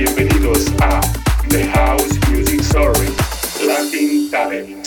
Bienvenidos a The House Music Story, Latin Cabinet.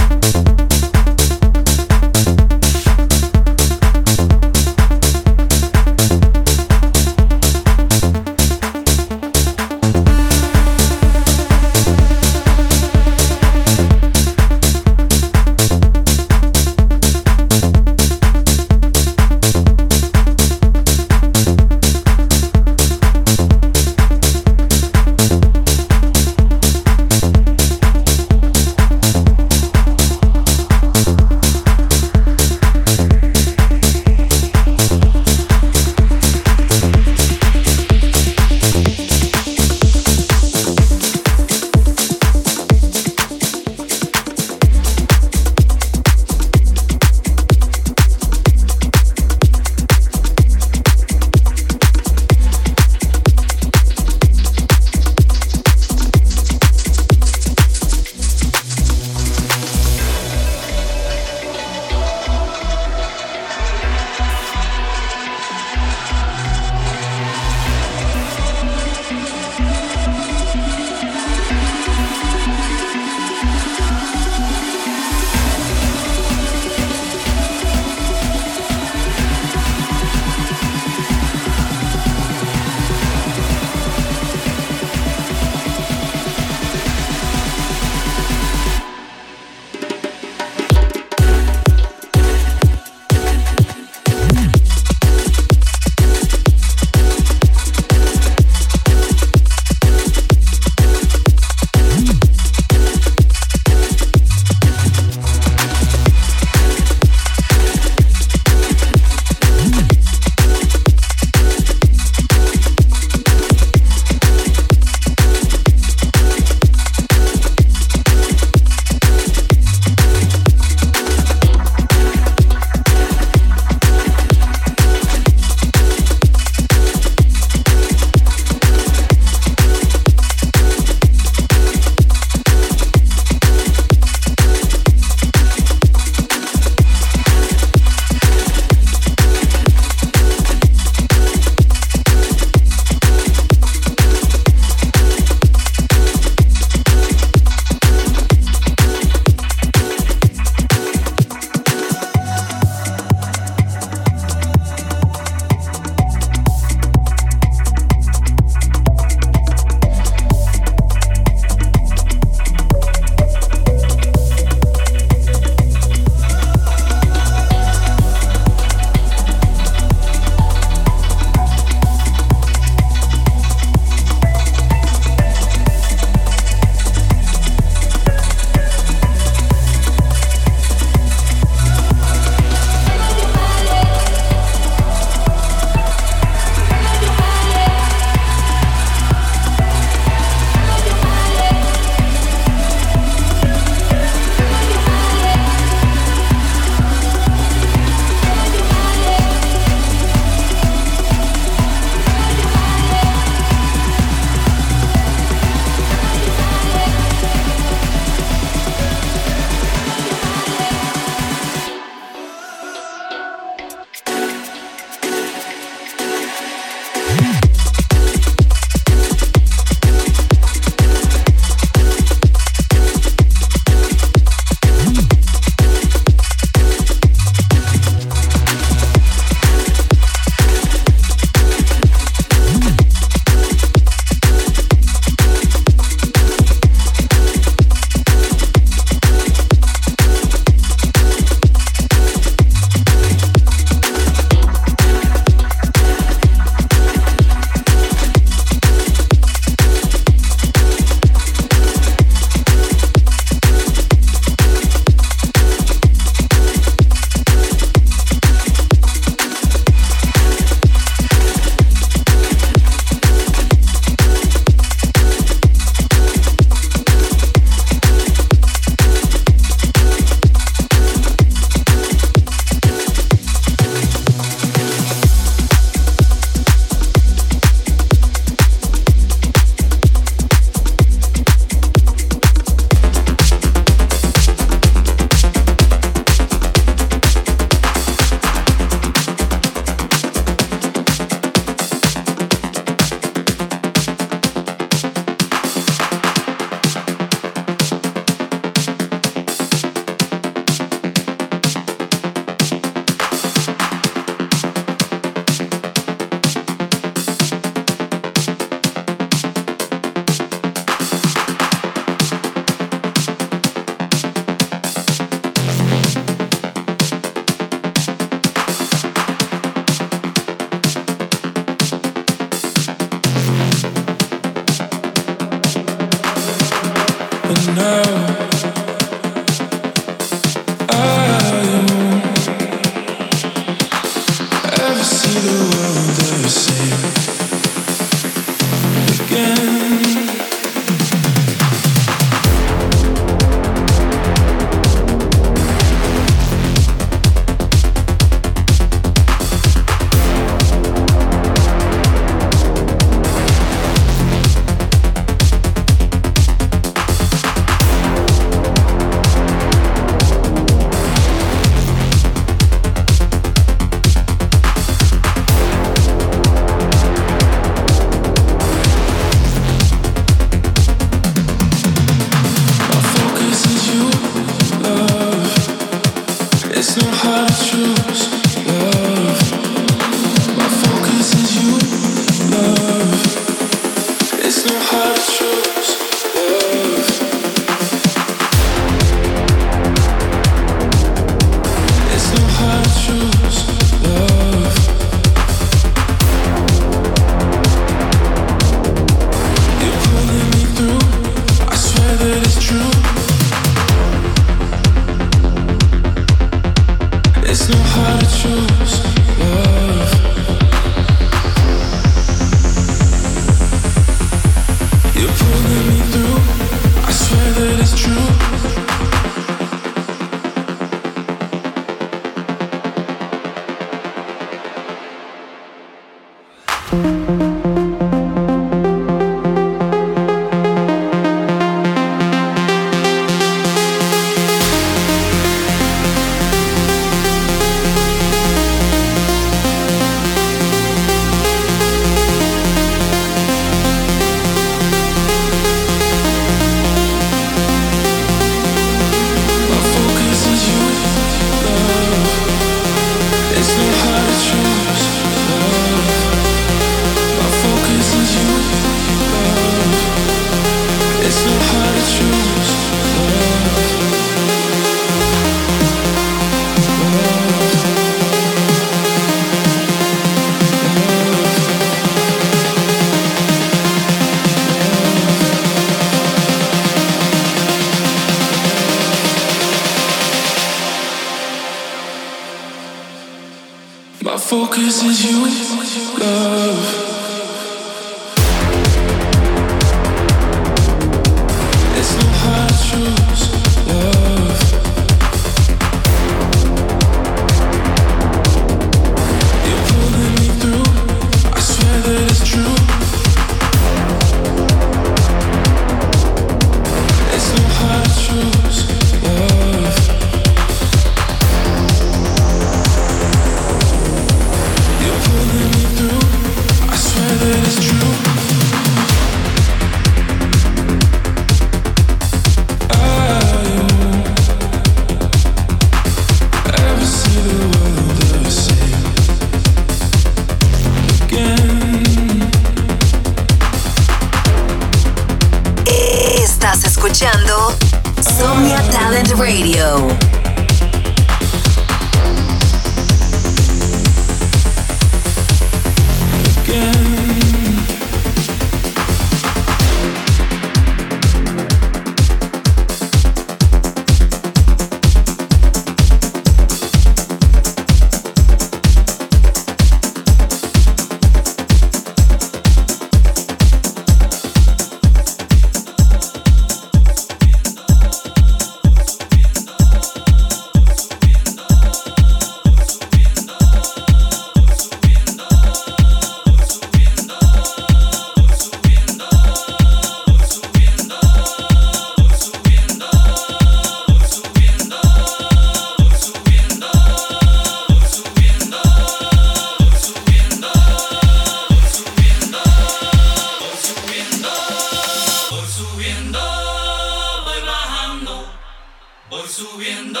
subiendo,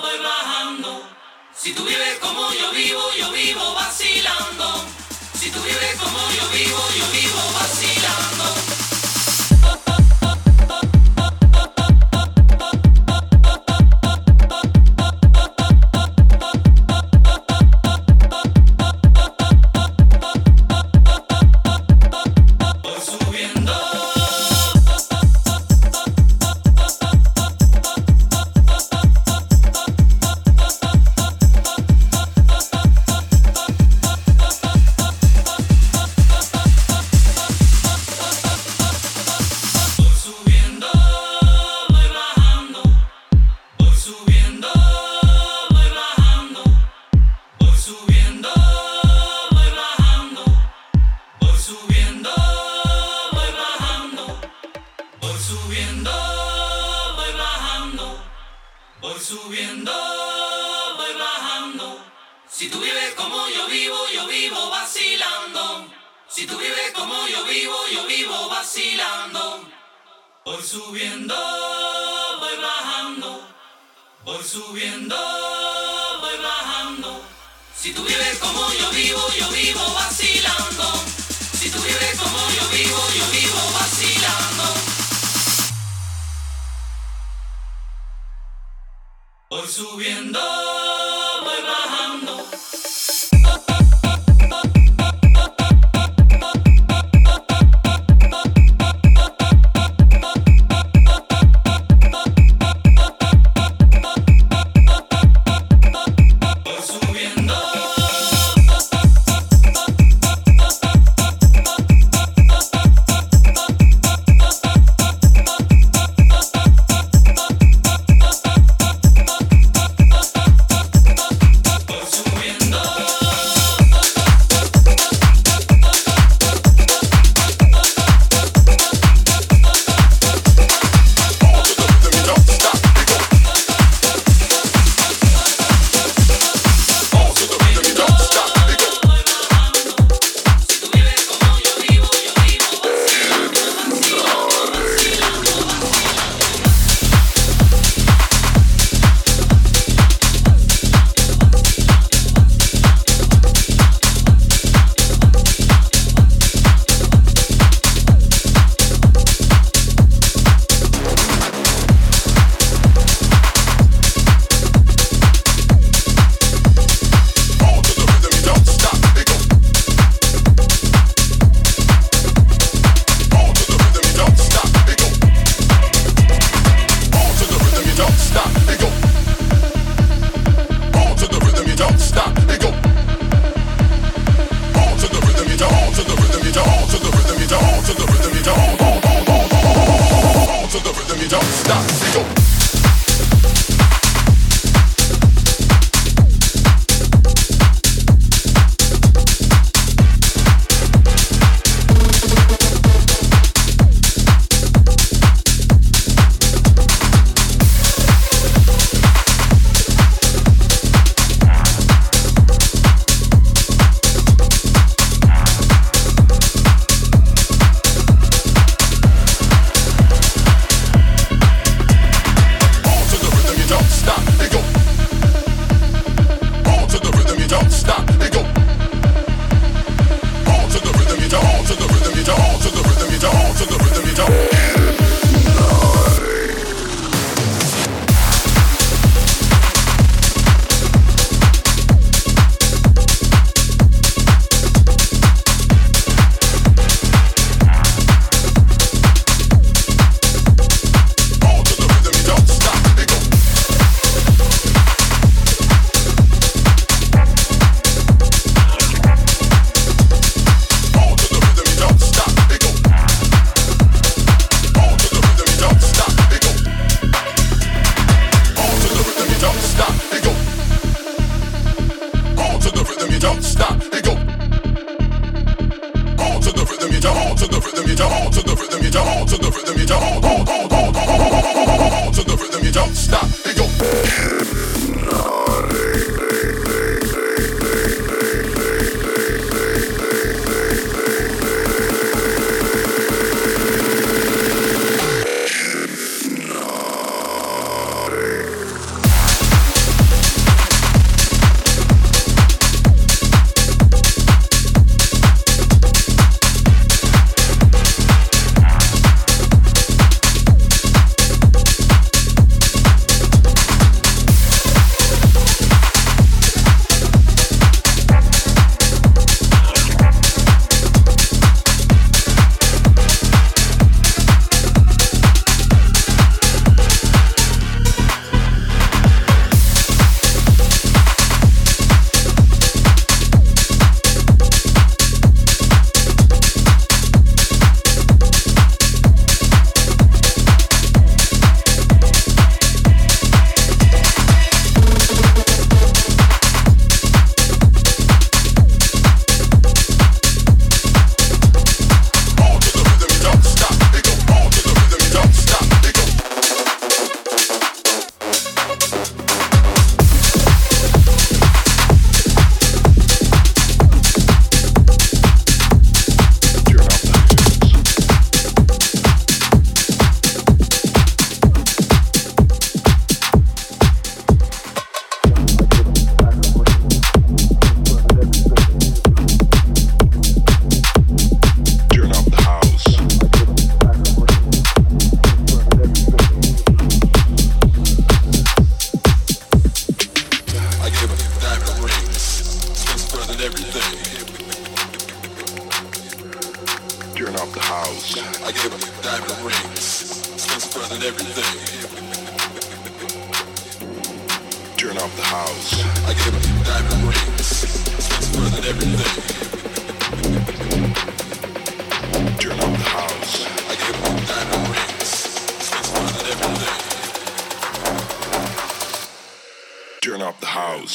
voy bajando. Si tú vives como yo vivo, yo tú vives como yo vivo, yo vivo vacilando. Si tú vives como yo vivo, yo vivo vacilando. Voy subiendo, voy bajando.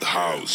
the house.